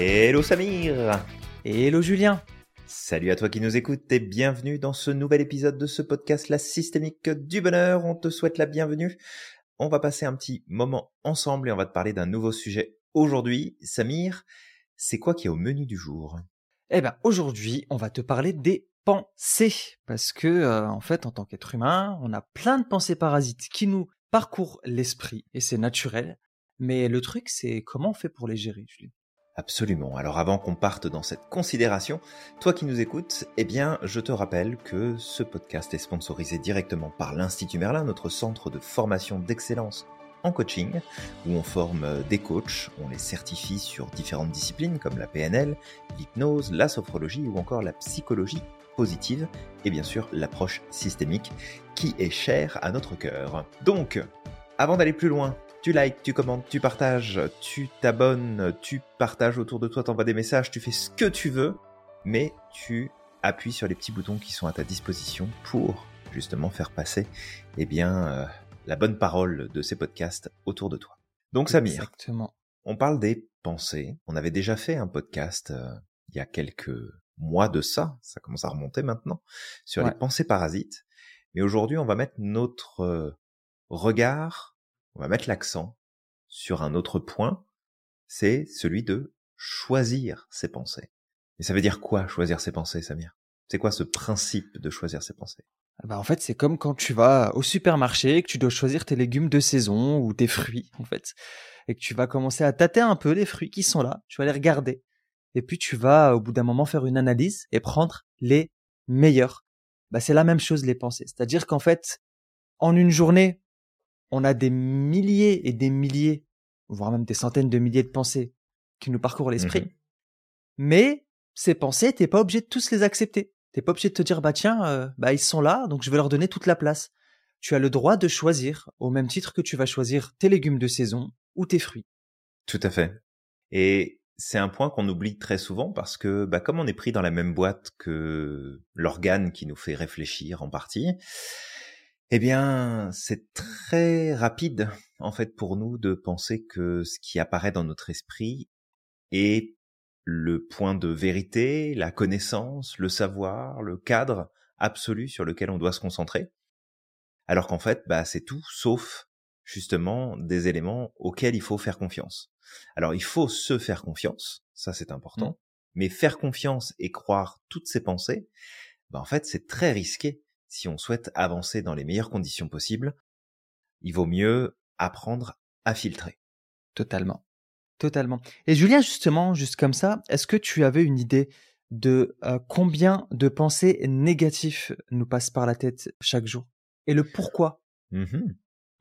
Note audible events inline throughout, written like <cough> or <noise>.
Hello Samir Hello Julien Salut à toi qui nous écoutes et bienvenue dans ce nouvel épisode de ce podcast La Systémique du Bonheur. On te souhaite la bienvenue. On va passer un petit moment ensemble et on va te parler d'un nouveau sujet. Aujourd'hui, Samir, c'est quoi qui est au menu du jour? Eh ben aujourd'hui, on va te parler des pensées parce que euh, en fait, en tant qu'être humain, on a plein de pensées parasites qui nous parcourent l'esprit et c'est naturel. Mais le truc, c'est comment on fait pour les gérer, Julien? Absolument. Alors avant qu'on parte dans cette considération, toi qui nous écoutes, eh bien, je te rappelle que ce podcast est sponsorisé directement par l'Institut Merlin, notre centre de formation d'excellence en coaching, où on forme des coachs, on les certifie sur différentes disciplines comme la PNL, l'hypnose, la sophrologie ou encore la psychologie positive et bien sûr l'approche systémique qui est chère à notre cœur. Donc, avant d'aller plus loin, tu likes, tu commentes, tu partages, tu t'abonnes, tu partages autour de toi, t'envoies des messages, tu fais ce que tu veux, mais tu appuies sur les petits boutons qui sont à ta disposition pour justement faire passer eh bien, euh, la bonne parole de ces podcasts autour de toi. Donc Samir, Exactement. on parle des pensées. On avait déjà fait un podcast euh, il y a quelques mois de ça, ça commence à remonter maintenant, sur les pensées parasites. Mais aujourd'hui, on va mettre notre euh, regard, on va mettre l'accent sur un autre point, c'est celui de choisir ses pensées. Et ça veut dire quoi choisir ses pensées, Samir? C'est quoi ce principe de choisir ses pensées? Ah Bah en fait, c'est comme quand tu vas au supermarché et que tu dois choisir tes légumes de saison ou tes fruits, en fait. Et que tu vas commencer à tâter un peu les fruits qui sont là, tu vas les regarder. Et puis tu vas, au bout d'un moment, faire une analyse et prendre les meilleurs. Bah c'est la même chose les pensées. C'est-à-dire qu'en fait, en une journée, on a des milliers et des milliers, voire même des centaines de milliers de pensées qui nous parcourent l'esprit. Mhm. Mais ces pensées, t'es pas obligé de tous les accepter. T'es pas obligé de te dire bah tiens, euh, bah ils sont là, donc je vais leur donner toute la place. Tu as le droit de choisir, au même titre que tu vas choisir tes légumes de saison ou tes fruits. Tout à fait. Et c'est un point qu'on oublie très souvent parce que, bah, comme on est pris dans la même boîte que l'organe qui nous fait réfléchir en partie, eh bien, c'est très rapide, en fait, pour nous de penser que ce qui apparaît dans notre esprit est le point de vérité, la connaissance, le savoir, le cadre absolu sur lequel on doit se concentrer. Alors qu'en fait, bah, c'est tout sauf justement des éléments auxquels il faut faire confiance. Alors il faut se faire confiance, ça c'est important, mais faire confiance et croire toutes ses pensées, bah, en fait c'est très risqué si on souhaite avancer dans les meilleures conditions possibles. Il vaut mieux apprendre à filtrer. Totalement. Totalement. Et Julien, justement, juste comme ça, est-ce que tu avais une idée de euh, combien de pensées négatives nous passent par la tête chaque jour? Et le pourquoi?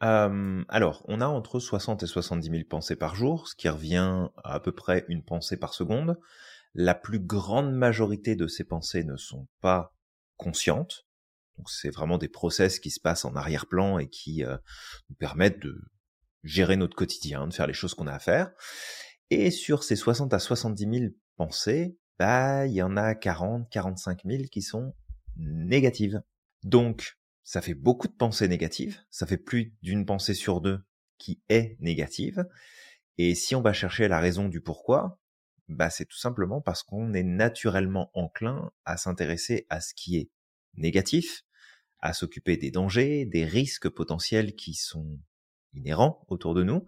Euh, alors, on a entre 60 et 70 000 pensées par jour, ce qui revient à à peu près une pensée par seconde. La plus grande majorité de ces pensées ne sont pas conscientes. Donc, c'est vraiment des process qui se passent en arrière-plan et qui euh, nous permettent de gérer notre quotidien, de faire les choses qu'on a à faire. Et sur ces 60 à 70 000 pensées, bah, il y en a 40, 45 000 qui sont négatives. Donc, ça fait beaucoup de pensées négatives, ça fait plus d'une pensée sur deux qui est négative. Et si on va chercher la raison du pourquoi, bah c'est tout simplement parce qu'on est naturellement enclin à s'intéresser à ce qui est négatif, à s'occuper des dangers, des risques potentiels qui sont inhérents autour de nous,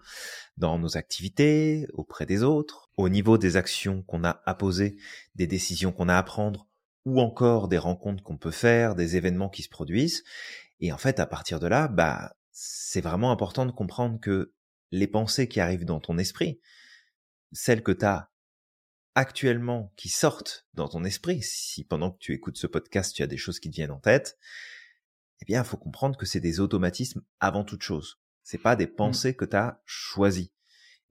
dans nos activités, auprès des autres, au niveau des actions qu'on a à poser, des décisions qu'on a à prendre, ou encore des rencontres qu'on peut faire, des événements qui se produisent. Et en fait, à partir de là, bah, c'est vraiment important de comprendre que les pensées qui arrivent dans ton esprit, celles que tu as actuellement qui sortent dans ton esprit, si pendant que tu écoutes ce podcast, tu as des choses qui te viennent en tête, eh bien, il faut comprendre que c'est des automatismes avant toute chose. C'est pas des pensées que tu as choisies.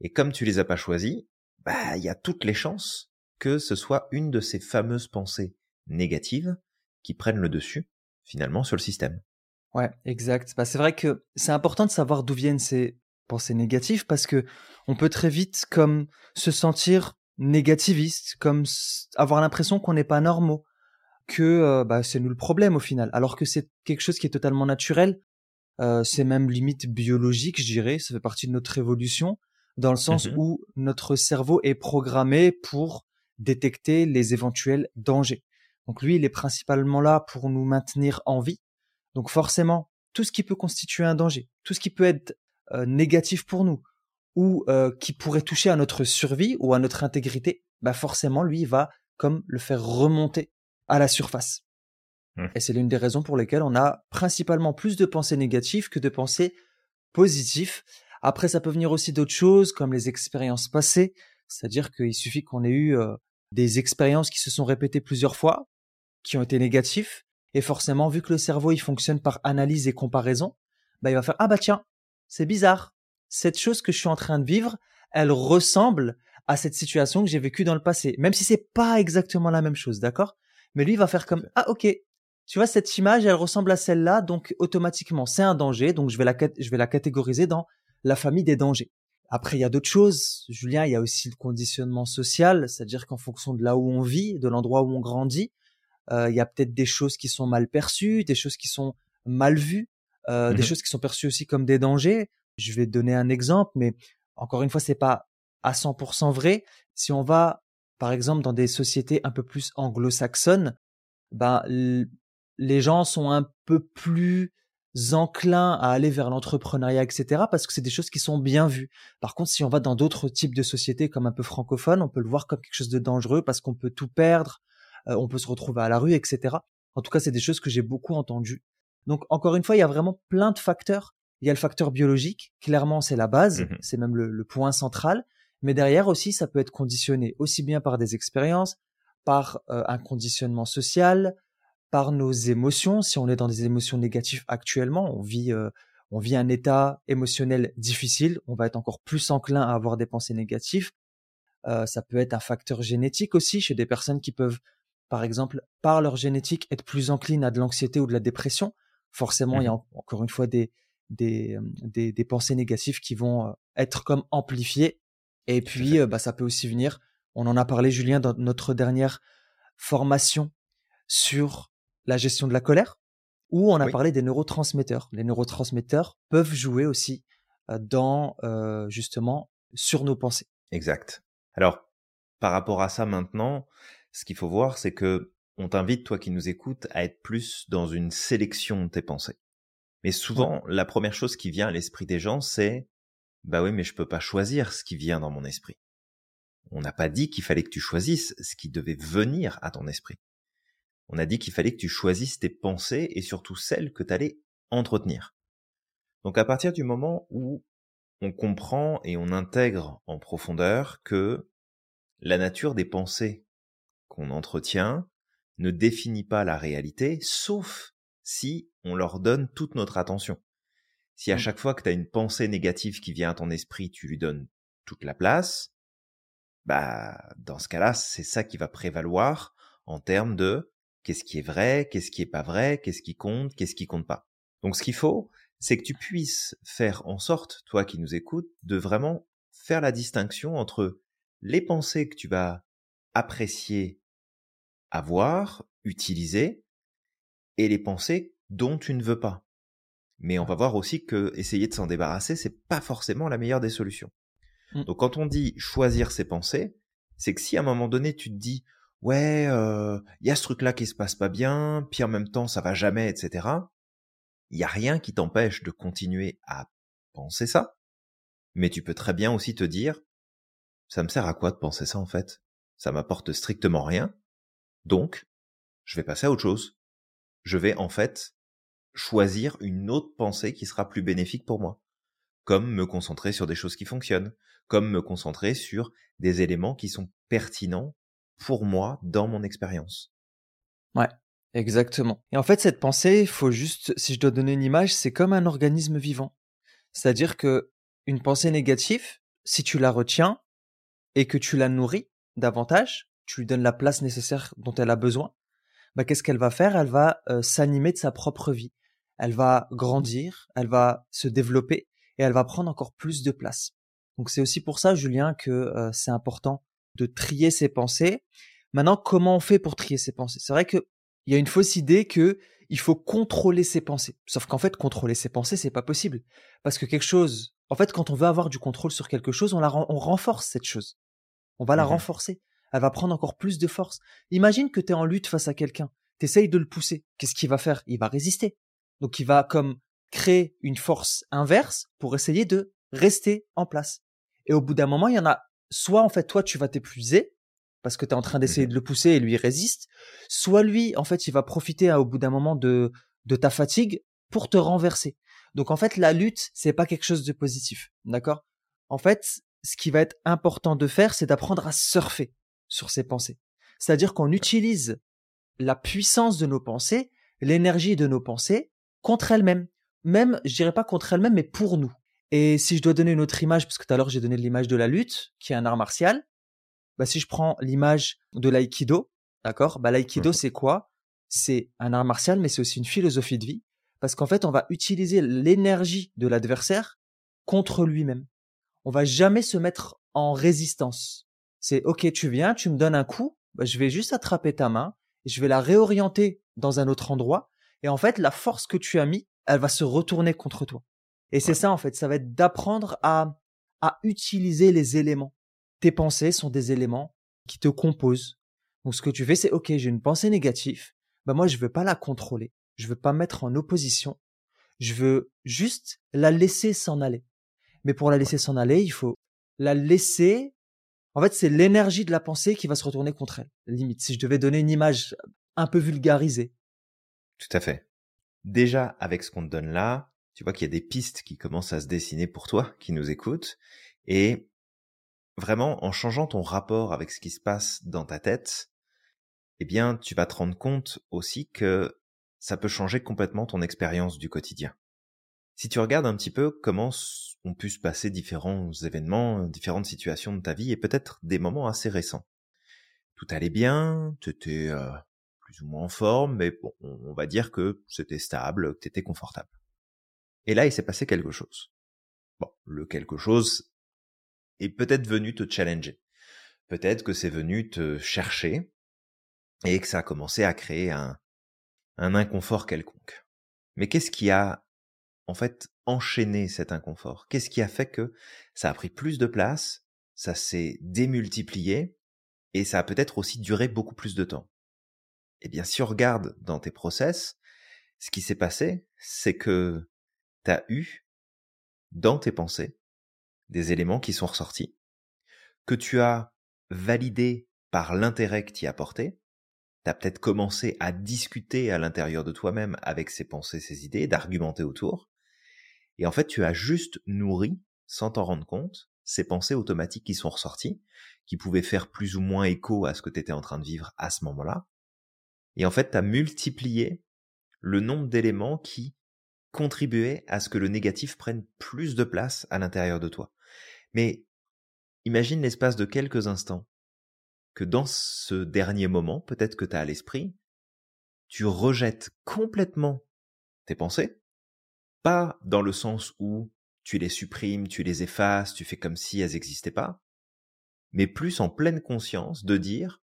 Et comme tu les as pas choisies, bah, il y a toutes les chances que ce soit une de ces fameuses pensées négatives qui prennent le dessus, finalement, sur le système. Ouais, exact. Bah, c'est vrai que c'est important de savoir d'où viennent ces pensées négatives parce que on peut très vite comme se sentir négativiste, comme avoir l'impression qu'on n'est pas normaux, que euh, bah, c'est nous le problème au final, alors que c'est quelque chose qui est totalement naturel. Euh, c'est même limite biologique, je dirais. Ça fait partie de notre évolution dans le sens Mmh où notre cerveau est programmé pour détecter les éventuels dangers. Donc lui, il est principalement là pour nous maintenir en vie. Donc forcément, tout ce qui peut constituer un danger, tout ce qui peut être euh, négatif pour nous ou euh, qui pourrait toucher à notre survie ou à notre intégrité, bah forcément, lui, il va comme le faire remonter à la surface. Mmh. Et c'est l'une des raisons pour lesquelles on a principalement plus de pensées négatives que de pensées positives. Après, ça peut venir aussi d'autres choses comme les expériences passées, c'est-à-dire qu'il suffit qu'on ait eu euh, des expériences qui se sont répétées plusieurs fois, qui ont été négatives, et forcément, vu que le cerveau il fonctionne par analyse et comparaison, bah il va faire ah bah tiens, c'est bizarre, cette chose que je suis en train de vivre, elle ressemble à cette situation que j'ai vécue dans le passé, même si c'est pas exactement la même chose, d'accord? Mais lui il va faire comme ah ok, tu vois cette image, elle ressemble à celle-là, donc automatiquement c'est un danger, donc je vais la je vais la catégoriser dans la famille des dangers. Après, il y a d'autres choses, Julien. Il y a aussi le conditionnement social, c'est-à-dire qu'en fonction de là où on vit, de l'endroit où on grandit, euh, il y a peut-être des choses qui sont mal perçues, des choses qui sont mal vues, euh, des Mmh choses qui sont perçues aussi comme des dangers. Je vais donner un exemple, mais encore une fois, c'est pas à 100% vrai. Si on va, par exemple, dans des sociétés un peu plus anglo-saxonnes, ben les gens sont un peu plus enclins à aller vers l'entrepreneuriat, etc., parce que c'est des choses qui sont bien vues. Par contre, si on va dans d'autres types de sociétés comme un peu francophones, on peut le voir comme quelque chose de dangereux parce qu'on peut tout perdre, euh, on peut se retrouver à la rue, etc. En tout cas, c'est des choses que j'ai beaucoup entendues. Donc, encore une fois, il y a vraiment plein de facteurs. Il y a le facteur biologique, clairement, c'est la base, Mmh c'est même le, le point central. Mais derrière aussi, ça peut être conditionné aussi bien par des expériences, par euh, un conditionnement social, par nos émotions. Si on est dans des émotions négatives actuellement, on vit, euh, on vit un état émotionnel difficile, on va être encore plus enclin à avoir des pensées négatives. Euh, ça peut être un facteur génétique aussi chez des personnes qui peuvent, par exemple, par leur génétique, être plus enclines à de l'anxiété ou de la dépression. Forcément, il y a Mmh en- encore une fois des, des, des, des pensées négatives qui vont être comme amplifiées. Et puis, euh, bah, ça peut aussi venir, on en a parlé, Julien, dans notre dernière formation sur la gestion de la colère, où on a Oui. parlé des neurotransmetteurs. Les neurotransmetteurs peuvent jouer aussi euh, dans, euh, justement, sur nos pensées. Exact. Alors, par rapport à ça maintenant, ce qu'il faut voir, c'est que on t'invite, toi qui nous écoutes, à être plus dans une sélection de tes pensées. Mais souvent, la première chose qui vient à l'esprit des gens, c'est bah oui, mais je peux pas choisir ce qui vient dans mon esprit. On n'a pas dit qu'il fallait que tu choisisses ce qui devait venir à ton esprit. On a dit qu'il fallait que tu choisisses tes pensées et surtout celles que tu allais entretenir. Donc à partir du moment où on comprend et on intègre en profondeur que la nature des pensées qu'on entretient ne définit pas la réalité, sauf si on leur donne toute notre attention. Si à Mm. chaque fois que tu as une pensée négative qui vient à ton esprit, tu lui donnes toute la place, bah dans ce cas-là, c'est ça qui va prévaloir en termes de qu'est-ce qui est vrai, qu'est-ce qui est pas vrai, qu'est-ce qui compte, qu'est-ce qui compte pas. Donc ce qu'il faut, c'est que tu puisses faire en sorte, toi qui nous écoutes, de vraiment faire la distinction entre les pensées que tu vas apprécier, avoir, utiliser, et les pensées dont tu ne veux pas. Mais on va voir aussi que essayer de s'en débarrasser, c'est pas forcément la meilleure des solutions. Mm. Donc quand on dit choisir ses pensées, c'est que si à un moment donné tu te dis ouais, il euh, y a ce truc-là qui se passe pas bien, puis en même temps ça va jamais, etc. Il y a rien qui t'empêche de continuer à penser ça, mais tu peux très bien aussi te dire ça me sert à quoi de penser ça en fait? Ça m'apporte strictement rien, donc je vais passer à autre chose. Je vais en fait choisir une autre pensée qui sera plus bénéfique pour moi, comme me concentrer sur des choses qui fonctionnent, comme me concentrer sur des éléments qui sont pertinents pour moi dans mon expérience. Ouais, exactement. Et en fait, cette pensée, il faut juste, si je dois donner une image, c'est comme un organisme vivant. C'est-à-dire que une pensée négative, si tu la retiens et que tu la nourris davantage, tu lui donnes la place nécessaire dont elle a besoin, bah, qu'est-ce qu'elle va faire? Elle va euh, s'animer de sa propre vie. Elle va grandir, elle va se développer et elle va prendre encore plus de place. Donc c'est aussi pour ça, Julien, que euh, c'est important de trier ses pensées. Maintenant, comment on fait pour trier ses pensées? C'est vrai que il y a une fausse idée que il faut contrôler ses pensées. Sauf qu'en fait, contrôler ses pensées, c'est pas possible. Parce que quelque chose, en fait, quand on veut avoir du contrôle sur quelque chose, on la, on renforce cette chose. On va la mmh renforcer. Elle va prendre encore plus de force. Imagine que tu es en lutte face à quelqu'un. T'essayes de le pousser. Qu'est-ce qu'il va faire? Il va résister. Donc il va comme créer une force inverse pour essayer de rester en place. Et au bout d'un moment, il y en a, soit en fait, toi, tu vas t'épuiser parce que tu es en train d'essayer mmh de le pousser et lui résiste, soit lui, en fait, il va profiter hein, au bout d'un moment de, de ta fatigue pour te renverser. Donc en fait, la lutte, c'est pas quelque chose de positif, d'accord? En fait, ce qui va être important de faire, c'est d'apprendre à surfer sur ses pensées. C'est-à-dire qu'on utilise la puissance de nos pensées, l'énergie de nos pensées contre elles-mêmes. Même, je dirais pas contre elles-mêmes, mais pour nous. Et si je dois donner une autre image, parce que tout à l'heure j'ai donné l'image de la lutte, qui est un art martial, bah si je prends l'image de l'aïkido, d'accord Bah l'aïkido mmh. c'est quoi? C'est un art martial, mais c'est aussi une philosophie de vie, parce qu'en fait on va utiliser l'énergie de l'adversaire contre lui-même. On va jamais se mettre en résistance. C'est ok, tu viens, tu me donnes un coup, bah, je vais juste attraper ta main, je vais la réorienter dans un autre endroit, et en fait la force que tu as mis, elle va se retourner contre toi. Et c'est ça, en fait, ça va être d'apprendre à, à utiliser les éléments. Tes pensées sont des éléments qui te composent. Donc, ce que tu fais, c'est, OK, j'ai une pensée négative. Bah, moi, je veux pas la contrôler. Je veux pas mettre en opposition. Je veux juste la laisser s'en aller. Mais pour la laisser s'en aller, il faut la laisser. En fait, c'est l'énergie de la pensée qui va se retourner contre elle. Limite, si je devais donner une image un peu vulgarisée. Tout à fait. Déjà, avec ce qu'on te donne là, tu vois qu'il y a des pistes qui commencent à se dessiner pour toi, <laughs> qui nous écoutent, et vraiment, en changeant ton rapport avec ce qui se passe dans ta tête, eh bien, tu vas te rendre compte aussi que ça peut changer complètement ton expérience du quotidien. Si tu regardes un petit peu comment ont pu se passer différents événements, différentes situations de ta vie, et peut-être des moments assez récents. Tout allait bien, tu étais euh, plus ou moins en forme, mais bon, on va dire que c'était stable, que tu étais confortable. Et là, il s'est passé quelque chose. Bon, le quelque chose est peut-être venu te challenger. Peut-être que c'est venu te chercher et que ça a commencé à créer un, un inconfort quelconque. Mais qu'est-ce qui a, en fait, enchaîné cet inconfort? Qu'est-ce qui a fait que ça a pris plus de place, ça s'est démultiplié et ça a peut-être aussi duré beaucoup plus de temps? Eh bien, si on regarde dans tes process, ce qui s'est passé, c'est que tu as eu dans tes pensées des éléments qui sont ressortis, que tu as validé par l'intérêt que tu as apporté, tu as peut-être commencé à discuter à l'intérieur de toi-même avec ces pensées, ces idées, d'argumenter autour, et en fait tu as juste nourri, sans t'en rendre compte, ces pensées automatiques qui sont ressorties, qui pouvaient faire plus ou moins écho à ce que tu étais en train de vivre à ce moment-là, et en fait tu as multiplié le nombre d'éléments qui contribuer à ce que le négatif prenne plus de place à l'intérieur de toi. Mais imagine l'espace de quelques instants que dans ce dernier moment, peut-être que tu as à l'esprit, tu rejettes complètement tes pensées, pas dans le sens où tu les supprimes, tu les effaces, tu fais comme si elles n'existaient pas, mais plus en pleine conscience de dire,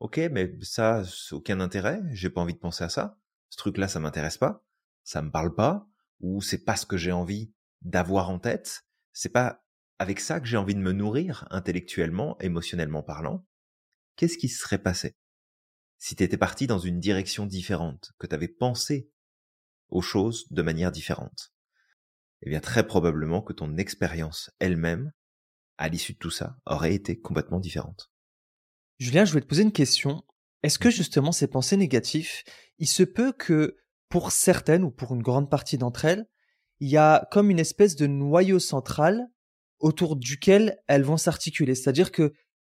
ok, mais ça, aucun intérêt, j'ai pas envie de penser à ça, ce truc-là, ça m'intéresse pas, ça me parle pas, ou c'est pas ce que j'ai envie d'avoir en tête, c'est pas avec ça que j'ai envie de me nourrir intellectuellement, émotionnellement parlant, qu'est-ce qui se serait passé si tu étais parti dans une direction différente, que tu avais pensé aux choses de manière différente? Eh bien très probablement que ton expérience elle-même, à l'issue de tout ça, aurait été complètement différente. Julien, je vais te poser une question. Est-ce que justement ces pensées négatives, il se peut que pour certaines ou pour une grande partie d'entre elles, il y a comme une espèce de noyau central autour duquel elles vont s'articuler? C'est-à-dire que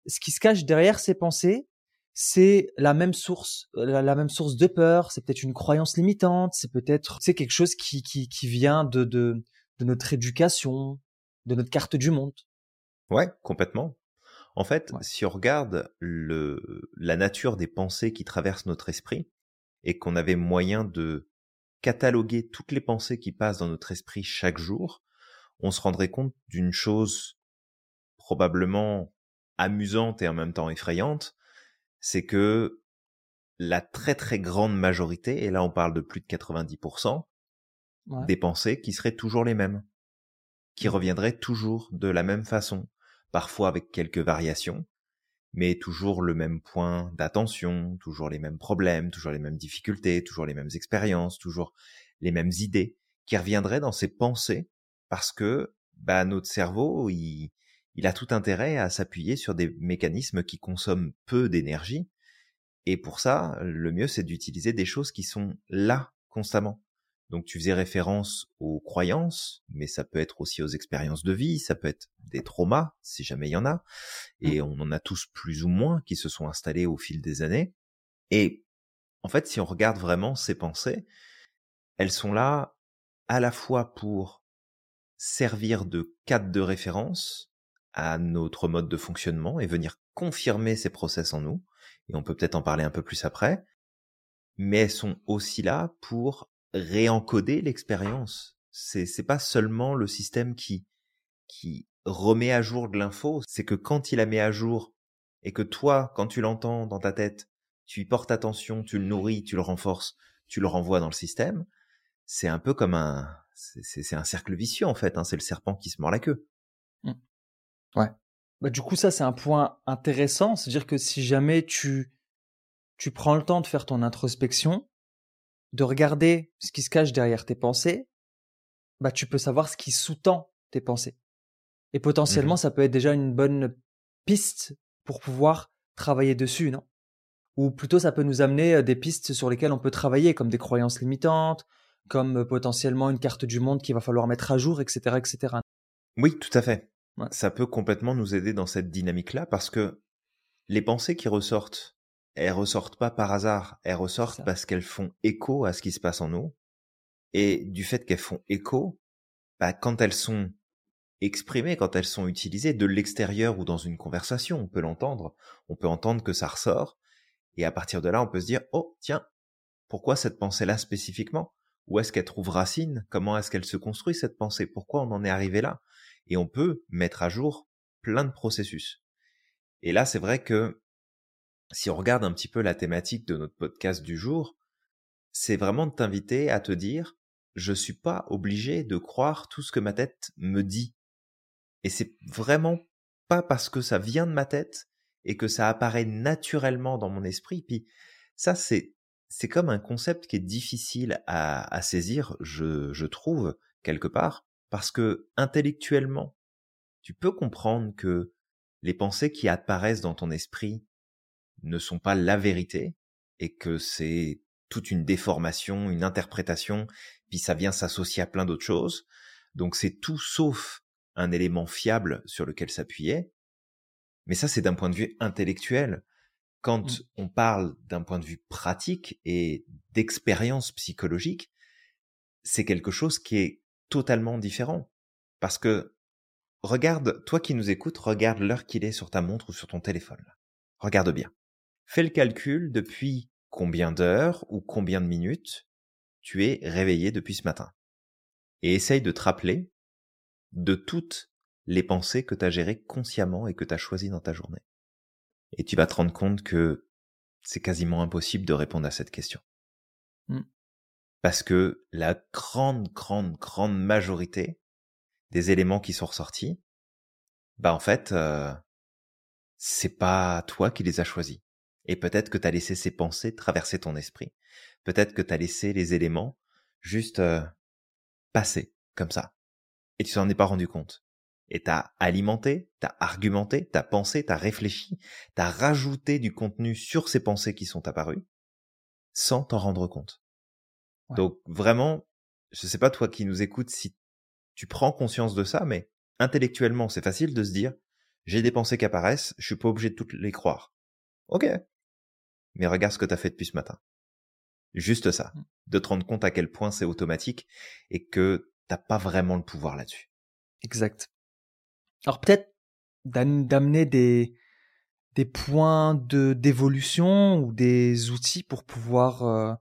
ce qui se cache derrière ces pensées, c'est la même source, la, même source de peur, c'est peut-être une croyance limitante, c'est peut-être c'est quelque chose qui, qui, qui vient de, de, de notre éducation, de notre carte du monde. Ouais, complètement. En fait, si on regarde le, la nature des pensées qui traversent notre esprit, et qu'on avait moyen de cataloguer toutes les pensées qui passent dans notre esprit chaque jour, on se rendrait compte d'une chose probablement amusante et en même temps effrayante, c'est que la très très grande majorité, et là on parle de plus de 90%, des pensées qui seraient toujours les mêmes, qui mmh. reviendraient toujours de la même façon, parfois avec quelques variations, mais toujours le même point d'attention, toujours les mêmes problèmes, toujours les mêmes difficultés, toujours les mêmes expériences, toujours les mêmes idées, qui reviendraient dans ces pensées, parce que bah, notre cerveau, il a tout intérêt à s'appuyer sur des mécanismes qui consomment peu d'énergie. Et pour ça, le mieux, c'est d'utiliser des choses qui sont là constamment. Donc tu faisais référence aux croyances, mais ça peut être aussi aux expériences de vie, ça peut être des traumas, si jamais il y en a, et mmh. on en a tous plus ou moins qui se sont installés au fil des années. Et en fait, si on regarde vraiment ces pensées, elles sont là à la fois pour servir de cadre de référence à notre mode de fonctionnement et venir confirmer ces process en nous, et on peut peut-être en parler un peu plus après, mais elles sont aussi là pour réencoder l'expérience. C'est c'est pas seulement le système qui qui remet à jour de l'info, c'est que quand il la met à jour et que toi, quand tu l'entends dans ta tête, tu y portes attention, tu le nourris, tu le renforces, tu le renvoies dans le système, c'est un peu comme un c'est un cercle vicieux en fait, hein, c'est le serpent qui se mord la queue. Mmh. Ouais. Bah, du coup, ça, c'est un point intéressant. C'est-à-dire que si jamais tu, tu prends le temps de faire ton introspection, de regarder ce qui se cache derrière tes pensées, bah, tu peux savoir ce qui sous-tend tes pensées. Et potentiellement, mmh ça peut être déjà une bonne piste pour pouvoir travailler dessus, non? Ou plutôt, ça peut nous amener des pistes sur lesquelles on peut travailler, comme des croyances limitantes, comme potentiellement une carte du monde qu'il va falloir mettre à jour, etc., etc. Oui, tout à fait. Ça peut complètement nous aider dans cette dynamique-là parce que les pensées qui ressortent elles ressortent pas par hasard, elles ressortent parce qu'elles font écho à ce qui se passe en nous. Et du fait qu'elles font écho, bah, quand elles sont exprimées, quand elles sont utilisées de l'extérieur ou dans une conversation, on peut l'entendre, on peut entendre que ça ressort, et à partir de là, on peut se dire, oh, tiens, pourquoi cette pensée-là spécifiquement? Où est-ce qu'elle trouve racine? Comment est-ce qu'elle se construit cette pensée? Pourquoi on en est arrivé là? Et on peut mettre à jour plein de processus. Et là, c'est vrai que si on regarde un petit peu la thématique de notre podcast du jour, c'est vraiment de t'inviter à te dire, je suis pas obligé de croire tout ce que ma tête me dit. Et c'est vraiment pas parce que ça vient de ma tête et que ça apparaît naturellement dans mon esprit. Puis ça, c'est c'est comme un concept qui est difficile à, à saisir, je, je trouve quelque part, parce que intellectuellement, tu peux comprendre que les pensées qui apparaissent dans ton esprit ne sont pas la vérité et que c'est toute une déformation, une interprétation, puis ça vient s'associer à plein d'autres choses. Donc c'est tout sauf un élément fiable sur lequel s'appuyer. Mais ça, c'est d'un point de vue intellectuel. Quand mmh. on parle d'un point de vue pratique et d'expérience psychologique, c'est quelque chose qui est totalement différent. Parce que, regarde, toi qui nous écoutes, regarde l'heure qu'il est sur ta montre ou sur ton téléphone. Regarde bien. Fais le calcul depuis combien d'heures ou combien de minutes tu es réveillé depuis ce matin. Et essaye de te rappeler de toutes les pensées que tu as gérées consciemment et que tu as choisies dans ta journée. Et tu vas te rendre compte que c'est quasiment impossible de répondre à cette question. Mmh. Parce que la grande, grande, grande majorité des éléments qui sont ressortis, bah en fait, euh, c'est pas toi qui les as choisis. Et peut-être que tu as laissé ces pensées traverser ton esprit. Peut-être que tu as laissé les éléments juste euh, passer comme ça. Et tu t'en es pas rendu compte. Et t'as alimenté, t'as argumenté, t'as pensé, t'as réfléchi, t'as rajouté du contenu sur ces pensées qui sont apparues sans t'en rendre compte. Donc vraiment, je sais pas toi qui nous écoutes si tu prends conscience de ça, mais intellectuellement c'est facile de se dire j'ai des pensées qui apparaissent, je suis pas obligé de toutes les croire. Ok, mais regarde ce que tu as fait depuis ce matin. Juste ça, mmh. de te rendre compte à quel point c'est automatique et que t'as pas vraiment le pouvoir là-dessus. Exact. Alors peut-être d'amener des des points de d'évolution ou des outils pour pouvoir euh,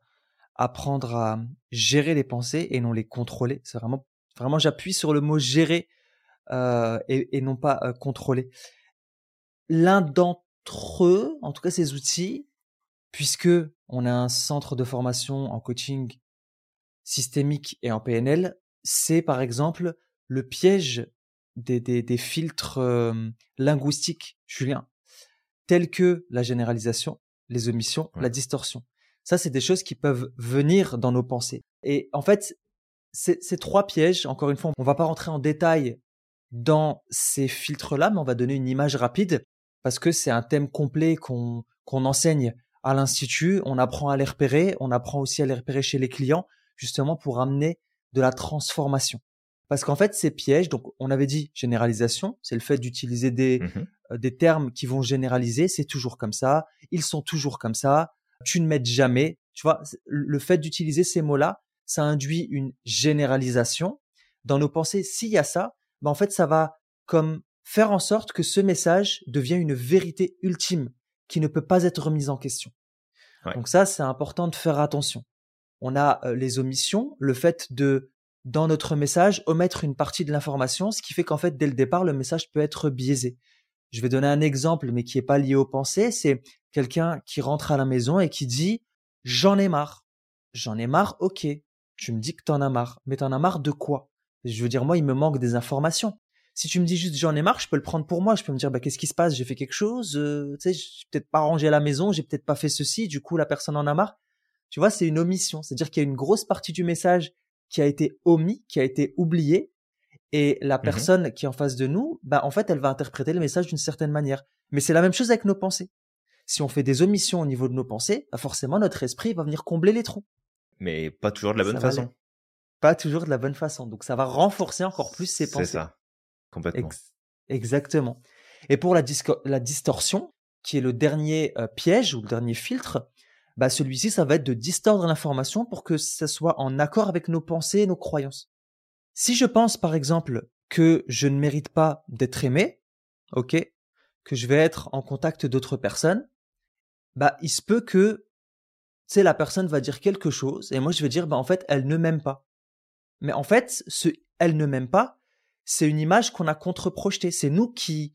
apprendre à gérer les pensées et non les contrôler. C'est vraiment vraiment j'appuie sur le mot gérer euh, et, et, non pas euh, contrôler. L'un d'entre eux, en tout cas ces outils, puisque on a un centre de formation en coaching systémique et en PNL, c'est par exemple le piège des, des, filtres euh, linguistiques, Julien, tels que la généralisation, les omissions, la distorsion. Ça, c'est des choses qui peuvent venir dans nos pensées. Et en fait, ces trois pièges, encore une fois, on va pas rentrer en détail dans ces filtres-là, mais on va donner une image rapide parce que c'est un thème complet qu'on enseigne à l'institut. On apprend à les repérer, on apprend aussi à les repérer chez les clients, justement pour amener de la transformation. Parce qu'en fait, ces pièges, donc on avait dit généralisation, c'est le fait d'utiliser des, mmh euh, des termes qui vont généraliser, c'est toujours comme ça, ils sont toujours comme ça, tu ne m'aides jamais. Tu vois, le fait d'utiliser ces mots-là, ça induit une généralisation. Dans nos pensées, s'il y a ça, ben en fait, ça va comme faire en sorte que ce message devienne une vérité ultime qui ne peut pas être remise en question. Donc ça, c'est important de faire attention. On a euh, les omissions, le fait de, dans notre message, omettre une partie de l'information, ce qui fait qu'en fait, dès le départ, le message peut être biaisé. Je vais donner un exemple, mais qui n'est pas lié aux pensées. C'est quelqu'un qui rentre à la maison et qui dit J'en ai marre. J'en ai marre, ok. Tu me dis que t'en as marre. Mais t'en as marre de quoi? Je veux dire, moi, il me manque des informations. Si tu me dis juste j'en ai marre, je peux le prendre pour moi. Je peux me dire bah qu'est-ce qui se passe? J'ai fait quelque chose. Euh, tu sais, j'ai peut-être pas rangé la maison. J'ai peut-être pas fait ceci. Du coup, la personne en a marre. Tu vois, c'est une omission. C'est-à-dire qu'il y a une grosse partie du message qui a été omis, qui a été oublié, et la mmh personne qui est en face de nous, bah en fait, elle va interpréter le message d'une certaine manière. Mais c'est la même chose avec nos pensées. Si on fait des omissions au niveau de nos pensées, bah forcément notre esprit va venir combler les trous. Mais pas toujours de la bonne façon. Pas toujours de la bonne façon. Donc ça va renforcer encore plus ces pensées. C'est ça. Exactement. Et pour la, distorsion, qui est le dernier euh, piège ou le dernier filtre, bah celui-ci, ça va être de distordre l'information pour que ça soit en accord avec nos pensées et nos croyances. Si je pense, par exemple, que je ne mérite pas d'être aimé, ok, que je vais être en contact d'autres personnes, bah, il se peut que, tu la personne va dire quelque chose et moi je vais dire, bah, en fait, elle ne m'aime pas. Mais en fait, elle ne m'aime pas, c'est une image qu'on a contre-projetée. C'est nous qui,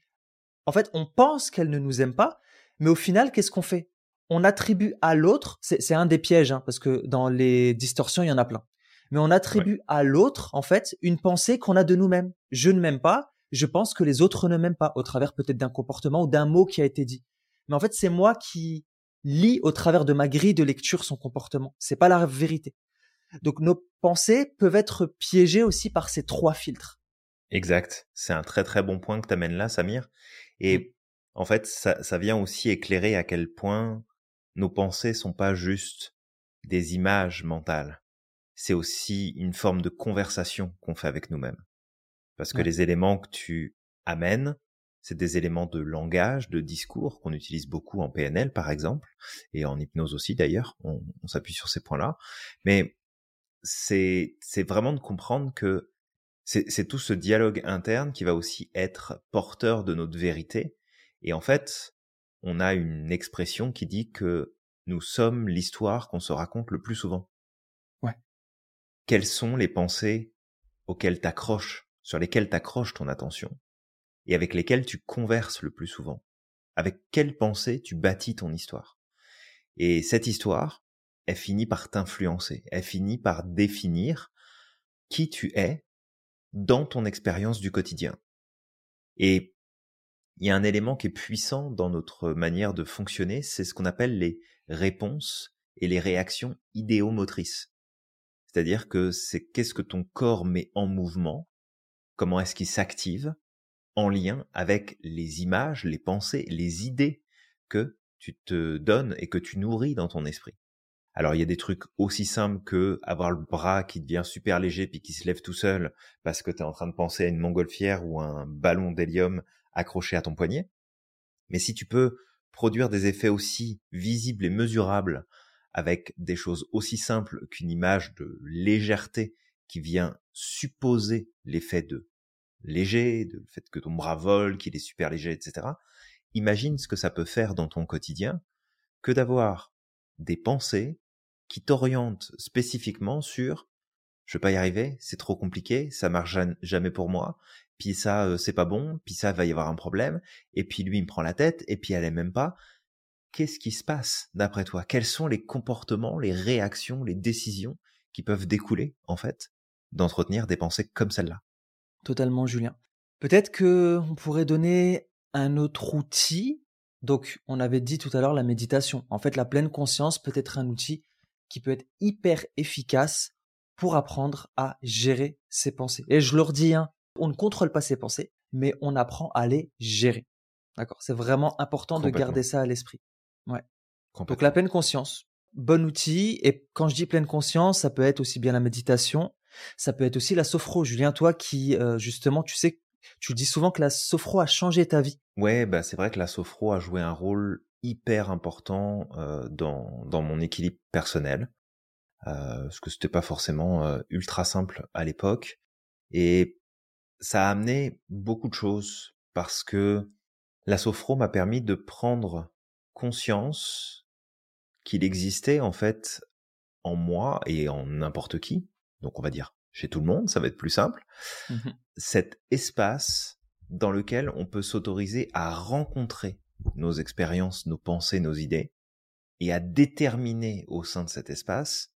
en fait, on pense qu'elle ne nous aime pas, mais au final, qu'est-ce qu'on fait? On attribue à l'autre, c'est un des pièges, hein, parce que dans les distorsions, il y en a plein. Mais on attribue à l'autre, en fait, une pensée qu'on a de nous-mêmes. Je ne m'aime pas, je pense que les autres ne m'aiment pas, au travers peut-être d'un comportement ou d'un mot qui a été dit. Mais en fait, c'est moi qui lis au travers de ma grille de lecture son comportement. C'est pas la vérité. Donc nos pensées peuvent être piégées aussi par ces trois filtres. Exact. C'est un très très bon point que tu amènes là, Samir. Et mmh. en fait, ça, ça vient aussi éclairer à quel point nos pensées sont pas juste des images mentales. C'est aussi une forme de conversation qu'on fait avec nous-mêmes. Parce que les éléments que tu amènes, c'est des éléments de langage, de discours qu'on utilise beaucoup en PNL par exemple, et en hypnose aussi d'ailleurs, on, s'appuie sur ces points-là. Mais c'est vraiment de comprendre que c'est tout ce dialogue interne qui va aussi être porteur de notre vérité. Et en fait, on a une expression qui dit que nous sommes l'histoire qu'on se raconte le plus souvent. Ouais. Quelles sont les pensées auxquelles t'accroches, sur lesquelles t'accroches ton attention et avec lesquels tu converses le plus souvent? Avec quelle pensée tu bâtis ton histoire? Et cette histoire, elle finit par t'influencer, elle finit par définir qui tu es dans ton expérience du quotidien. Et il y a un élément qui est puissant dans notre manière de fonctionner, c'est ce qu'on appelle les réponses et les réactions idéomotrices. C'est-à-dire que c'est qu'est-ce que ton corps met en mouvement, comment est-ce qu'il s'active, en lien avec les images, les pensées, les idées que tu te donnes et que tu nourris dans ton esprit. Alors il y a des trucs aussi simples que avoir le bras qui devient super léger puis qui se lève tout seul parce que tu es en train de penser à une montgolfière ou un ballon d'hélium accroché à ton poignet. Mais si tu peux produire des effets aussi visibles et mesurables avec des choses aussi simples qu'une image de légèreté qui vient supposer l'effet de léger, de le fait que ton bras vole, qu'il est super léger, etc. Imagine ce que ça peut faire dans ton quotidien que d'avoir des pensées qui t'orientent spécifiquement sur je vais pas y arriver, c'est trop compliqué, ça marche jamais pour moi, puis ça euh, c'est pas bon, puis ça va y avoir un problème, et puis lui il me prend la tête, et puis elle aime même pas. qu'est-ce qui se passe d'après toi? Quels sont les comportements, les réactions, les décisions qui peuvent découler, en fait, d'entretenir des pensées comme celle-là? Totalement, Julien. Peut-être que on pourrait donner un autre outil. Donc, on avait dit tout à l'heure la méditation. En fait, la pleine conscience peut être un outil qui peut être hyper efficace pour apprendre à gérer ses pensées. Et je leur dis, hein, on ne contrôle pas ses pensées, mais on apprend à les gérer. D'accord? C'est vraiment important de garder ça à l'esprit. Ouais. Donc la pleine conscience, bon outil. Et quand je dis pleine conscience, ça peut être aussi bien la méditation, ça peut être aussi la sophro. Julien, toi qui euh, justement, tu sais, tu dis souvent que la sophro a changé ta vie. Ouais, bah c'est vrai que la sophro a joué un rôle hyper important euh, dans, dans mon équilibre personnel. Euh, parce que c'était pas forcément euh, ultra simple à l'époque. Et ça a amené beaucoup de choses parce que la sophro m'a permis de prendre conscience qu'il existait en fait en moi et en n'importe qui, donc on va dire chez tout le monde, ça va être plus simple, mmh cet espace dans lequel on peut s'autoriser à rencontrer nos expériences, nos pensées, nos idées, et à déterminer au sein de cet espace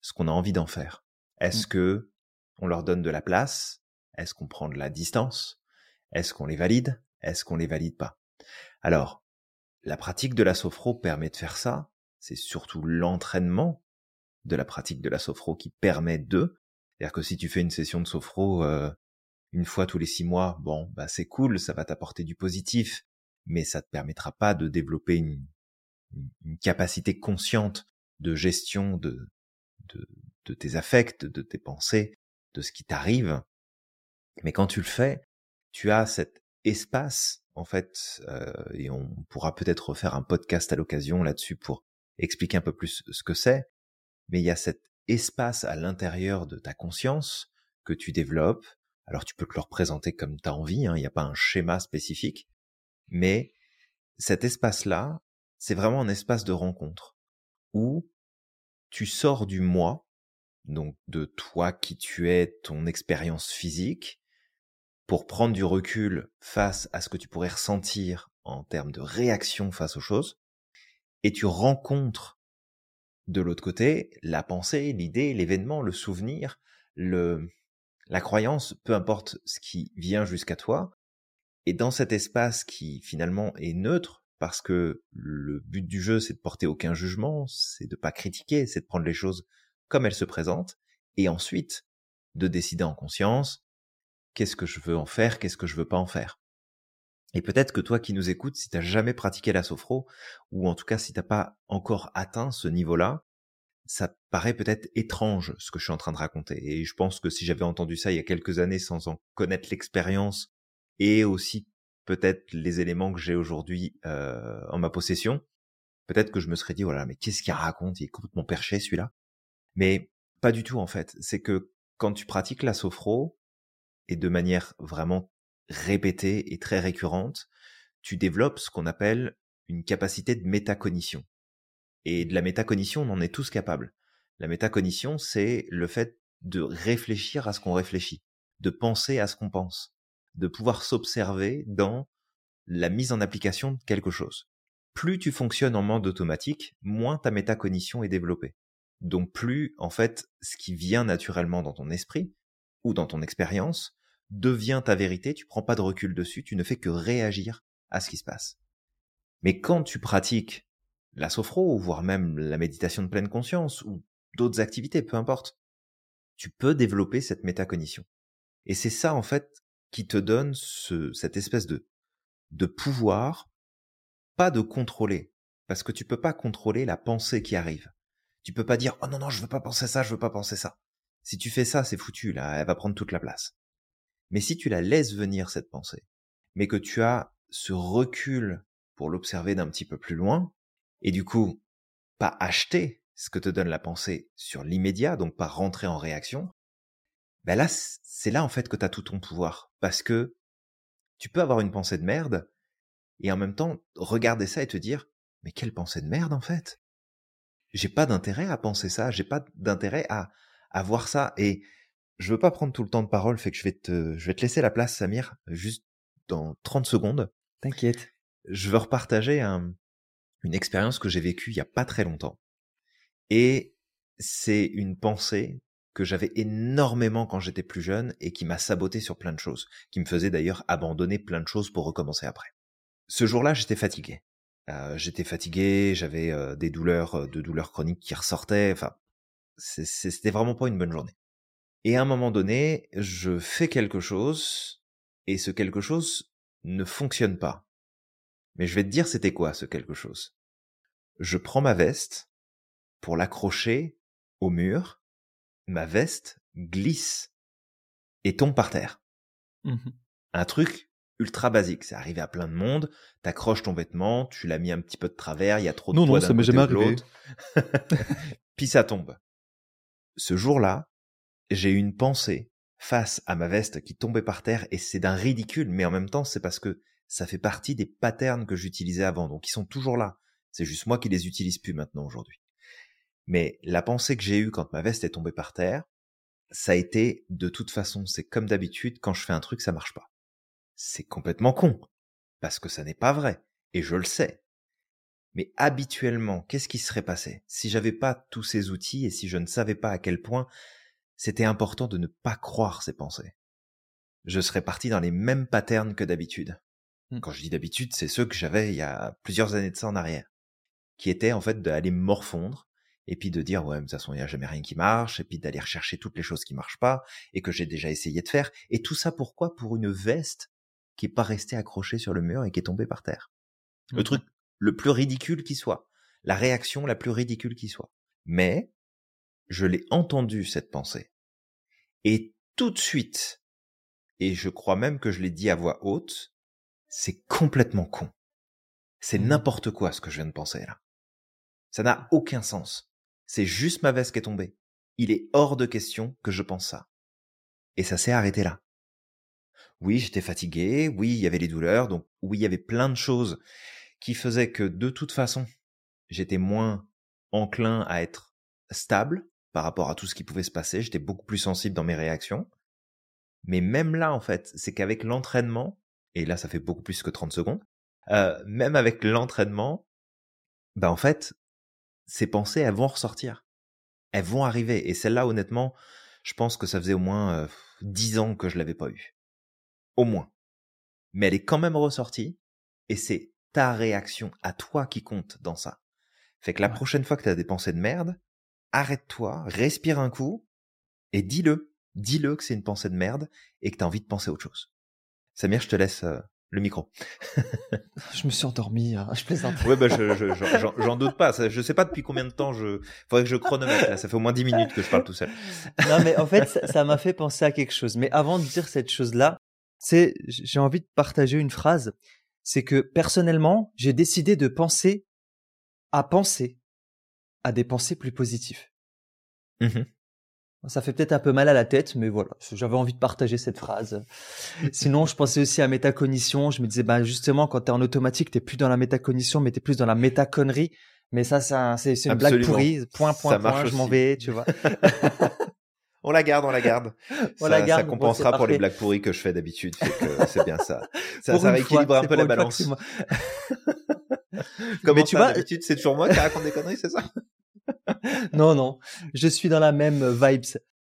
ce qu'on a envie d'en faire. Est-ce mmh. que on leur donne de la place? Est-ce qu'on prend de la distance? Est-ce qu'on les valide? Est-ce qu'on les valide pas? Alors, la pratique de la sophro permet de faire ça. C'est surtout l'entraînement de la pratique de la sophro qui permet de. C'est-à-dire que si tu fais une session de sophro euh, une fois tous les six mois, bon, bah c'est cool, ça va t'apporter du positif, mais ça te permettra pas de développer une, capacité consciente de gestion de, de, tes affects, de tes pensées, de ce qui t'arrive. Mais quand tu le fais, tu as cet espace, en fait, euh, et on pourra peut-être refaire un podcast à l'occasion là-dessus pour expliquer un peu plus ce que c'est, mais il y a cet espace à l'intérieur de ta conscience que tu développes. Alors tu peux te le représenter comme tu as envie, hein, il n'y a pas un schéma spécifique, mais cet espace-là, c'est vraiment un espace de rencontre où tu sors du moi, donc de toi qui tu es, ton expérience physique, pour prendre du recul face à ce que tu pourrais ressentir en termes de réaction face aux choses, et tu rencontres de l'autre côté la pensée, l'idée, l'événement, le souvenir, le, la croyance, peu importe ce qui vient jusqu'à toi, et dans cet espace qui finalement est neutre, parce que le but du jeu, c'est de porter aucun jugement, c'est de pas critiquer, c'est de prendre les choses comme elles se présentent, et ensuite de décider en conscience qu'est-ce que je veux en faire, qu'est-ce que je veux pas en faire. Et peut-être que toi qui nous écoutes, si t'as jamais pratiqué la sophro, ou en tout cas si t'as pas encore atteint ce niveau-là, ça paraît peut-être étrange ce que je suis en train de raconter. Et je pense que si j'avais entendu ça il y a quelques années sans en connaître l'expérience et aussi peut-être les éléments que j'ai aujourd'hui euh, en ma possession, peut-être que je me serais dit, voilà, mais qu'est-ce qu'il raconte? Il est complètement perché celui-là. Mais pas du tout en fait. C'est que quand tu pratiques la sophro, et de manière vraiment répétée et très récurrente, tu développes ce qu'on appelle une capacité de métacognition. Et de la métacognition, on en est tous capables. La métacognition, c'est le fait de réfléchir à ce qu'on réfléchit, de penser à ce qu'on pense de pouvoir s'observer dans la mise en application de quelque chose. Plus tu fonctionnes en mode automatique, moins ta métacognition est développée. Donc plus, en fait, ce qui vient naturellement dans ton esprit ou dans ton expérience devient ta vérité, tu prends pas de recul dessus, tu ne fais que réagir à ce qui se passe. Mais quand tu pratiques la sophro, voire même la méditation de pleine conscience, ou d'autres activités, peu importe, tu peux développer cette métacognition. Et c'est ça, en fait, qui te donne ce, cette espèce de, de pouvoir, pas de contrôler, parce que tu peux pas contrôler la pensée qui arrive. Tu peux pas dire oh non non je veux pas penser ça, je veux pas penser ça. Si tu fais ça, c'est foutu là, elle va prendre toute la place. Mais si tu la laisses venir cette pensée, mais que tu as ce recul pour l'observer d'un petit peu plus loin, et du coup pas acheter ce que te donne la pensée sur l'immédiat, donc pas rentrer en réaction, ben là, c'est là en fait que tu as tout ton pouvoir. Parce que tu peux avoir une pensée de merde et en même temps regarder ça et te dire, mais quelle pensée de merde en fait? J'ai pas d'intérêt à penser ça, j'ai pas d'intérêt à, à voir ça. Et je veux pas prendre tout le temps de parole, fait que je vais te, je vais te laisser la place, Samir, juste dans 30 secondes. T'inquiète. Je veux repartager un, une expérience que j'ai vécue il y a pas très longtemps. Et c'est une pensée que j'avais énormément quand j'étais plus jeune et qui m'a saboté sur plein de choses, qui me faisait d'ailleurs abandonner plein de choses pour recommencer après. Ce jour-là, j'étais fatigué. Euh, j'étais fatigué, j'avais euh, des douleurs, euh, de douleurs chroniques qui ressortaient. Enfin, c'était vraiment pas une bonne journée. Et à un moment donné, je fais quelque chose et ce quelque chose ne fonctionne pas. Mais je vais te dire c'était quoi ce quelque chose? Je prends ma veste pour l'accrocher au mur, ma veste glisse et tombe par terre. Mmh Un truc ultra basique, c'est arrivé à plein de monde, t'accroches ton vêtement, tu l'as mis un petit peu de travers, il y a trop de Non, poids non, ça m'est jamais arrivé. <laughs> Puis ça tombe. Ce jour-là, j'ai eu une pensée face à ma veste qui tombait par terre et c'est d'un ridicule, mais en même temps, c'est parce que ça fait partie des patterns que j'utilisais avant, donc ils sont toujours là. C'est juste moi qui les utilise plus maintenant aujourd'hui. Mais la pensée que j'ai eue quand ma veste est tombée par terre, ça a été de toute façon, c'est comme d'habitude, quand je fais un truc, ça marche pas. C'est complètement con, parce que ça n'est pas vrai, et je le sais. Mais habituellement, qu'est-ce qui serait passé? Si j'avais pas tous ces outils et si je ne savais pas à quel point c'était important de ne pas croire ces pensées Je serais parti dans les mêmes patterns que d'habitude. Hmm. Quand je dis d'habitude, c'est ceux que j'avais il y a plusieurs années de ça en arrière, qui étaient en fait d'aller morfondre et puis de dire ouais de toute façon il n'y a jamais rien qui marche et puis d'aller rechercher toutes les choses qui marchent pas et que j'ai déjà essayé de faire. Et tout ça pourquoi? Pour une veste qui est pas restée accrochée sur le mur et qui est tombée par terre. Le truc le plus ridicule qui soit. La réaction la plus ridicule qui soit. Mais je l'ai entendu cette pensée. Et tout de suite et je crois même que je l'ai dit à voix haute c'est complètement con. C'est Mhm. n'importe quoi ce que je viens de penser là. Ça n'a aucun sens. C'est juste ma veste qui est tombée. Il est hors de question que je pense ça. Et ça s'est arrêté là. Oui, j'étais fatigué, oui, il y avait les douleurs, donc oui, il y avait plein de choses qui faisaient que de toute façon, j'étais moins enclin à être stable par rapport à tout ce qui pouvait se passer, j'étais beaucoup plus sensible dans mes réactions. Mais même là, en fait, c'est qu'avec l'entraînement, et là, ça fait beaucoup plus que 30 secondes, euh, même avec l'entraînement, bah en fait, ces pensées, elles vont ressortir. Elles vont arriver. Et celle-là, honnêtement, je pense que ça faisait au moins euh, 10 ans que je l'avais pas eu. Au moins. Mais elle est quand même ressortie. Et c'est ta réaction à toi qui compte dans ça. Fait que la Ouais. prochaine fois que tu as des pensées de merde, arrête-toi, respire un coup et dis-le. Dis-le que c'est une pensée de merde et que tu as envie de penser à autre chose. Samir, je te laisse euh, le micro. Je me suis endormi, hein, je plaisante. Ouais, bah, je, je- j'en- j'en doute pas. Ça, Je sais pas depuis combien de temps je. Faudrait que je chronomètre. Là. Ça fait au moins 10 minutes que je parle tout seul. non, mais en fait, ça- m'a fait penser à quelque chose. Mais avant de dire cette chose-là, c'est, j'ai envie de partager une phrase. C'est que personnellement, j'ai décidé de penser à penser à des pensées plus positives. Mhm. Ça fait peut-être un peu mal à la tête, mais voilà, j'avais envie de partager cette phrase. Sinon, je pensais aussi à métacognition. Je me disais, bah justement, quand t'es en automatique, t'es plus dans la métacognition, mais t'es plus dans la métaconnerie. Mais ça, c'est un- c'est c'est une blague pourrie. Point, Ça point, marche point, je m'en vais, tu vois. <laughs> On la garde, on la garde. On ça, la ça garde, bon, compensera pour les blagues pourries que je fais d'habitude. C'est bien ça. <laughs> Ça, ça fois, rééquilibre un peu la balance. moi. <laughs> Comment Mais tu ça, vois- d'habitude, c'est toujours moi qui raconte des conneries, c'est ça? <laughs> Non, non, je suis dans la même vibes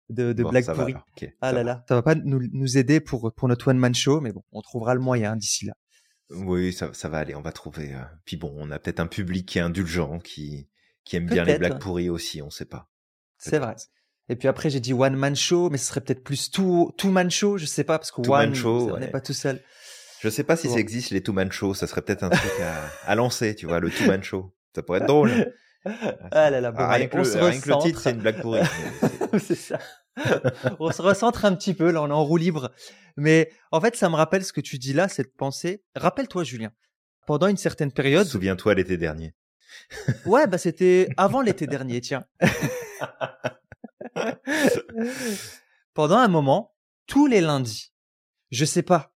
de, de Bon, alors. Ok, Ah là va. là, ça va pas nous, nous aider pour, pour notre one-man show, mais bon, on trouvera le moyen d'ici là. Oui, ça, ça va aller. On va trouver. euh, Puis bon, on a peut-être un public qui est indulgent, qui qui aime bien les blagues pourries aussi. On sait pas. C'est vrai. Et puis après, j'ai dit one-man show, mais ce serait peut-être plus two, two-man show, je sais pas, parce que Two-man one, show, on n'est ouais. pas tout seul. Je sais pas si Bon. ça existe les two man show. Ça serait peut-être un truc à, à lancer, tu vois, le two man show. Ça pourrait être drôle. <laughs> Ah là là, bon, rien, allez, que on le, se rien que le titre, recentre. c'est une blague pourrie. mais <laughs> c'est- c'est ça. on se recentre un petit peu, là, on est en roue libre. Mais en fait, ça me rappelle ce que tu dis là, cette pensée. Rappelle-toi, Julien, pendant une certaine période, Souviens-toi l'été dernier. ouais, bah c'était avant l'été dernier, tiens. <laughs> pendant un moment, tous les lundis, je sais pas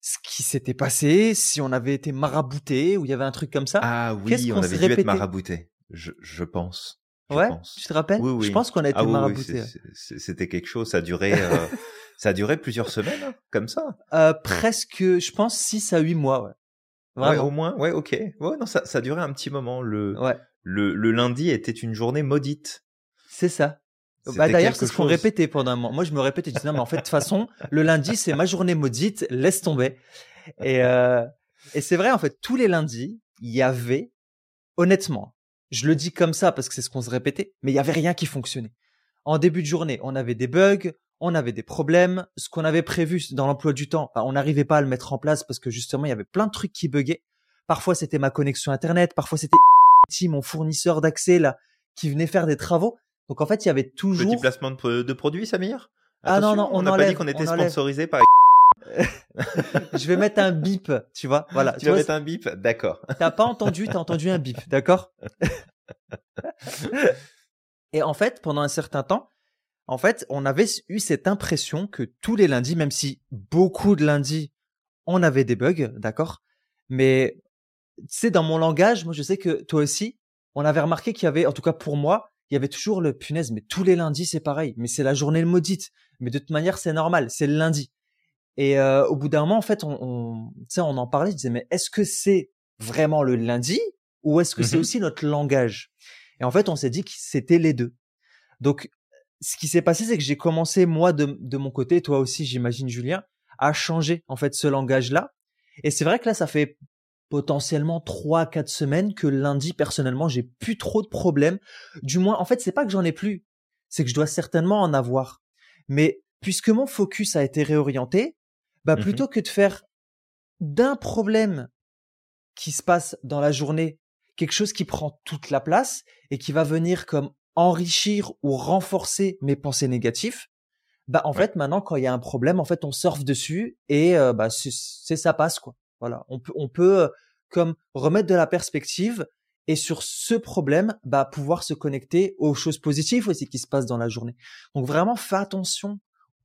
ce qui s'était passé, si on avait été marabouté ou il y avait un truc comme ça. Ah oui, on se avait dû être marabouté. Je, je pense. Je ouais, pense. tu te rappelles? Oui, oui. Je pense qu'on a été Ah oui, oui, marabouté. c'est- c'était quelque chose. Ça a duré, euh, <laughs> ça a duré plusieurs semaines, hein, comme ça. Euh, presque, je pense, 6 à 8 mois, ouais. Ouais, au moins, ouais, ok. Ouais, non, ça, ça durait un petit moment. Le, Ouais, le, le lundi était une journée maudite. c'est ça. Bah, d'ailleurs, c'est ce qu'on répétait pendant un moment. Moi, je me répétais, je disais, non, mais en fait, de toute façon, le lundi, c'est ma journée maudite, laisse tomber. Et, euh, et c'est vrai, en fait, tous les lundis, il y avait, honnêtement, je le dis comme ça parce que c'est ce qu'on se répétait, mais il y avait rien qui fonctionnait. En début de journée, on avait des bugs, on avait des problèmes. Ce qu'on avait prévu dans l'emploi du temps, on n'arrivait pas à le mettre en place parce que justement, il y avait plein de trucs qui buguaient. Parfois, c'était ma connexion Internet, parfois, c'était mon fournisseur d'accès, là, qui venait faire des travaux. Donc, en fait, il y avait toujours... Petit placement de, pro- de produits, Samir? Ah non, Attention, non, on n'a pas dit qu'on était sponsorisé par. Je vais mettre un bip, tu vois. Voilà. Tu Tu vas vois, mettre un bip D'accord. T'as pas entendu, t'as entendu un bip, d'accord? Et en fait, pendant un certain temps, en fait, on avait eu cette impression que tous les lundis, même si beaucoup de lundis, on avait des bugs, d'accord? Mais tu sais, dans mon langage, moi, je sais que toi aussi, on avait remarqué qu'il y avait, en tout cas pour moi, il y avait toujours le punaise, mais tous les lundis, c'est pareil. Mais c'est la journée maudite. Mais de toute manière, c'est normal, c'est le lundi. Et euh, au bout d'un moment, en fait, on, on, tu sais, on en parlait, je disais, mais est-ce que c'est vraiment le lundi ou est-ce que c'est Mhm. aussi notre langage? Et en fait, on s'est dit que c'était les deux. Donc, ce qui s'est passé, c'est que j'ai commencé, moi, de, de mon côté, toi aussi, j'imagine, Julien, à changer, en fait, ce langage-là. Et c'est vrai que là, ça fait potentiellement trois, quatre semaines que lundi, personnellement, j'ai plus trop de problèmes. Du moins, en fait, c'est pas que j'en ai plus. C'est que je dois certainement en avoir. Mais puisque mon focus a été réorienté, bah, Mhm. plutôt que de faire d'un problème qui se passe dans la journée quelque chose qui prend toute la place et qui va venir comme enrichir ou renforcer mes pensées négatives, bah en Ouais. fait maintenant quand il y a un problème, en fait on surfe dessus et euh, bah c'est c'est- ça passe quoi. Voilà, on peut on peut euh, comme remettre de la perspective et sur ce problème, bah pouvoir se connecter aux choses positives aussi qui se passent dans la journée. Donc vraiment fais attention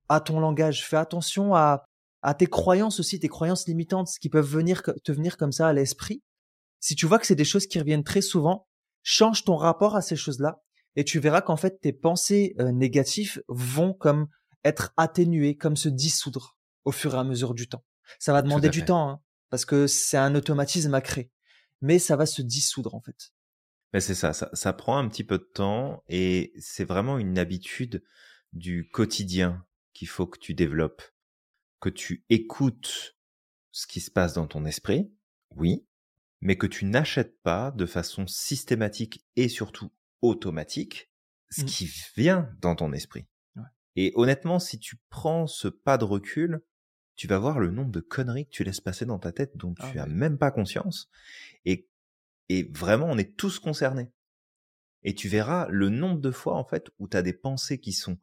à ton langage, fais attention à à tes croyances aussi, tes croyances limitantes qui peuvent venir te venir comme ça à l'esprit. Si tu vois que c'est des choses qui reviennent très souvent, change ton rapport à ces choses-là et tu verras qu'en fait tes pensées euh, négatives vont comme être atténuées, comme se dissoudre au fur et à mesure du temps. Ça va demander du temps hein, parce que c'est un automatisme à créer, mais ça va se dissoudre en fait. Mais c'est ça, ça, ça prend un petit peu de temps et c'est vraiment une habitude du quotidien qu'il faut que tu développes, que tu écoutes ce qui se passe dans ton esprit, oui, mais que tu n'achètes pas de façon systématique et surtout automatique ce Mm. qui vient dans ton esprit. Ouais. Et honnêtement, si tu prends ce pas de recul, tu vas voir le nombre de conneries que tu laisses passer dans ta tête dont Ah tu as ouais. même pas conscience. Et, et vraiment, on est tous concernés. Et tu verras le nombre de fois, en fait, où tu as des pensées qui sont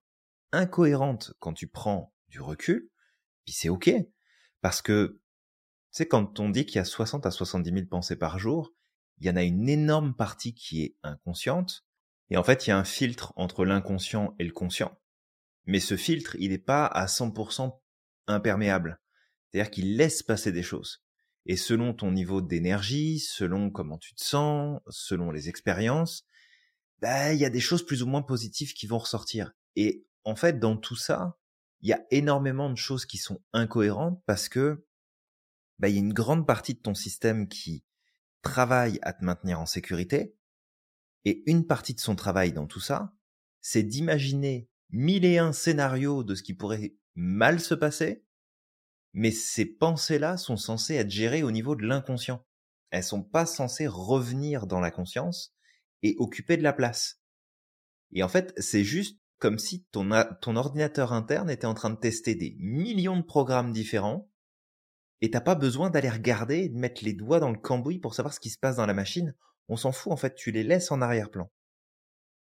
incohérentes quand tu prends du recul, puis c'est OK. Parce que, sais, quand on dit qu'il y a 60 à 70 000 pensées par jour, il y en a une énorme partie qui est inconsciente. Et en fait, il y a un filtre entre l'inconscient et le conscient. Mais ce filtre, il n'est pas à 100% imperméable. C'est-à-dire qu'il laisse passer des choses. Et selon ton niveau d'énergie, selon comment tu te sens, selon les expériences, bah, il y a des choses plus ou moins positives qui vont ressortir. Et en fait, dans tout ça, il y a énormément de choses qui sont incohérentes parce que bah, il y a une grande partie de ton système qui travaille à te maintenir en sécurité. Et une partie de son travail dans tout ça, c'est d'imaginer mille et un scénarios de ce qui pourrait mal se passer, mais ces pensées-là sont censées être gérées au niveau de l'inconscient. Elles sont pas censées revenir dans la conscience et occuper de la place. Et en fait, c'est juste comme si ton, ordinateur interne était en train de tester des millions de programmes différents et t'as pas besoin d'aller regarder et de mettre les doigts dans le cambouis pour savoir ce qui se passe dans la machine. On s'en fout, en fait, tu les laisses en arrière-plan.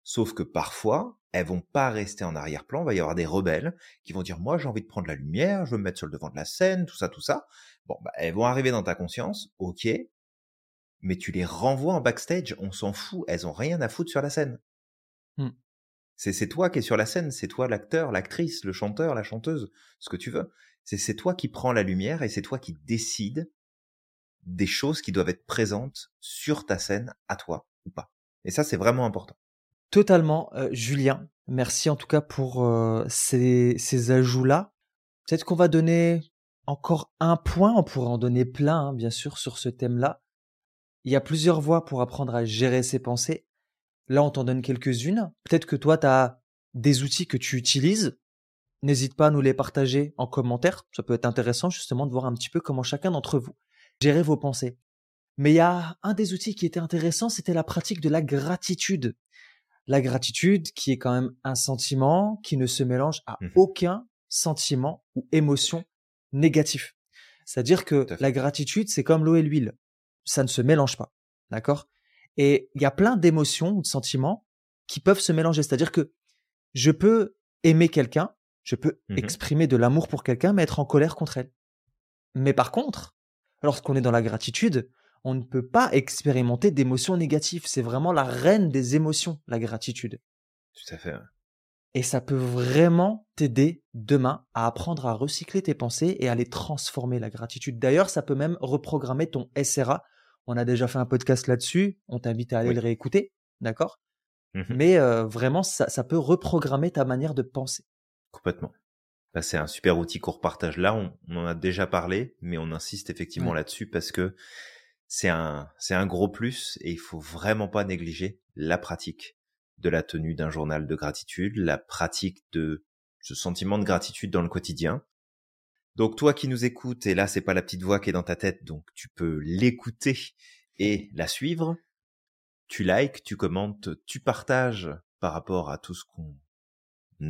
Sauf que parfois, elles vont pas rester en arrière-plan, il va y avoir des rebelles qui vont dire, moi, j'ai envie de prendre la lumière, je veux me mettre sur le devant de la scène, tout ça, tout ça. Bon, bah, elles vont arriver dans ta conscience, ok, mais tu les renvoies en backstage, on s'en fout, elles ont rien à foutre sur la scène. Hmm. C'est, toi qui es sur la scène, c'est toi l'acteur, l'actrice, le chanteur, la chanteuse, ce que tu veux. C'est, c'est toi qui prends la lumière et c'est toi qui décides des choses qui doivent être présentes sur ta scène à toi ou pas. Et ça, c'est vraiment important. Totalement, euh, Julien. Merci en tout cas pour euh, ces, ces ajouts-là. Peut-être qu'on va donner encore un point, on pourrait en donner plein, hein, bien sûr, sur ce thème-là. Il y a plusieurs voies pour apprendre à gérer ses pensées. Là, on t'en donne quelques-unes. Peut-être que toi, tu as des outils que tu utilises. N'hésite pas à nous les partager en commentaire. Ça peut être intéressant justement de voir un petit peu comment chacun d'entre vous gérer vos pensées. Mais il y a un des outils qui était intéressant, c'était la pratique de la gratitude. La gratitude qui est quand même un sentiment qui ne se mélange à mmh aucun sentiment ou émotion négatif. C'est-à-dire que la gratitude, c'est comme l'eau et l'huile. Ça ne se mélange pas. D'accord? Et il y a plein d'émotions ou de sentiments qui peuvent se mélanger. C'est-à-dire que je peux aimer quelqu'un, je peux mmh exprimer de l'amour pour quelqu'un, mais être en colère contre elle. Mais par contre, lorsqu'on est dans la gratitude, on ne peut pas expérimenter d'émotions négatives. C'est vraiment la reine des émotions, la gratitude. Tout à fait. Et ça peut vraiment t'aider demain à apprendre à recycler tes pensées et à les transformer, la gratitude. D'ailleurs, ça peut même reprogrammer ton SRA. On a déjà fait un podcast là-dessus. On t'invite à aller le réécouter. D'accord? Mmh Mais euh, vraiment, ça, ça, peut reprogrammer ta manière de penser. Complètement. Bah, c'est un super outil qu'on repartage là. On, en a déjà parlé, mais on insiste effectivement là-dessus parce que c'est un, c'est un gros plus et il faut vraiment pas négliger la pratique de la tenue d'un journal de gratitude, la pratique de ce sentiment de gratitude dans le quotidien. Donc toi qui nous écoutes, et là c'est pas la petite voix qui est dans ta tête, donc tu peux l'écouter et la suivre. Tu likes, tu commentes, tu partages par rapport à tout ce qu'on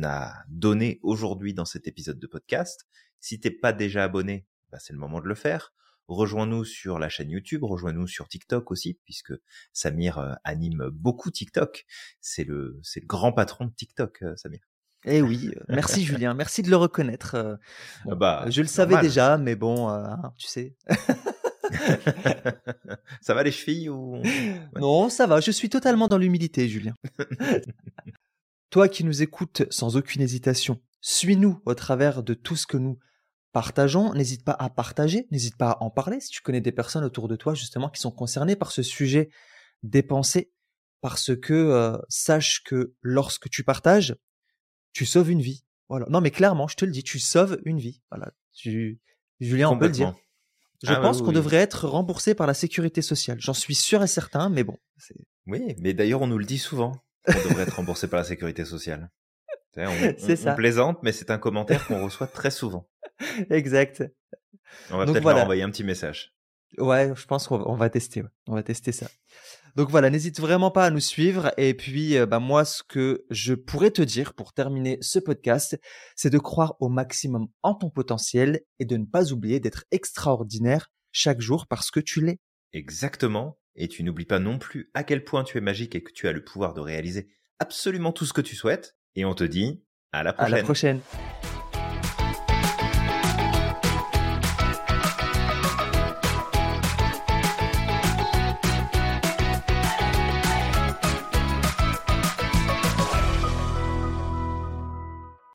a donné aujourd'hui dans cet épisode de podcast. Si t'es pas déjà abonné, bah c'est le moment de le faire. Rejoins-nous sur la chaîne YouTube, rejoins-nous sur TikTok aussi, puisque Samir euh, anime beaucoup TikTok. C'est le, c'est le grand patron de TikTok, euh, Samir. Eh oui, euh, merci <laughs> Julien, merci de le reconnaître. Ah bah, je le savais déjà, mais bon, tu sais. <laughs> ça va les chevilles ou <laughs> Non, ça va. Je suis totalement dans l'humilité, Julien. Toi qui nous écoutes sans aucune hésitation, suis-nous au travers de tout ce que nous partageons. N'hésite pas à partager, n'hésite pas à en parler si tu connais des personnes autour de toi justement qui sont concernées par ce sujet des pensées, parce que euh, sache que lorsque tu partages, tu sauves une vie. Voilà. Non mais clairement, je te le dis, tu sauves une vie. Voilà. Tu... Julien, on peut le dire. Je ah pense qu'on devrait être remboursé par la sécurité sociale. J'en suis sûr et certain, mais bon. Oui, mais d'ailleurs, on nous le dit souvent. On devrait être remboursé par la sécurité sociale. <laughs> C'est ça. on plaisante, mais c'est un commentaire qu'on reçoit très souvent. <laughs> exact. On va peut-être leur envoyer un petit message. Ouais, je pense qu'on va tester. On va tester ça. Donc voilà, n'hésite vraiment pas à nous suivre. Et puis, euh, bah, moi, ce que je pourrais te dire pour terminer ce podcast, c'est de croire au maximum en ton potentiel et de ne pas oublier d'être extraordinaire chaque jour parce que tu l'es. Exactement. Et tu n'oublies pas non plus à quel point tu es magique et que tu as le pouvoir de réaliser absolument tout ce que tu souhaites. Et on te dit à la prochaine. À la prochaine.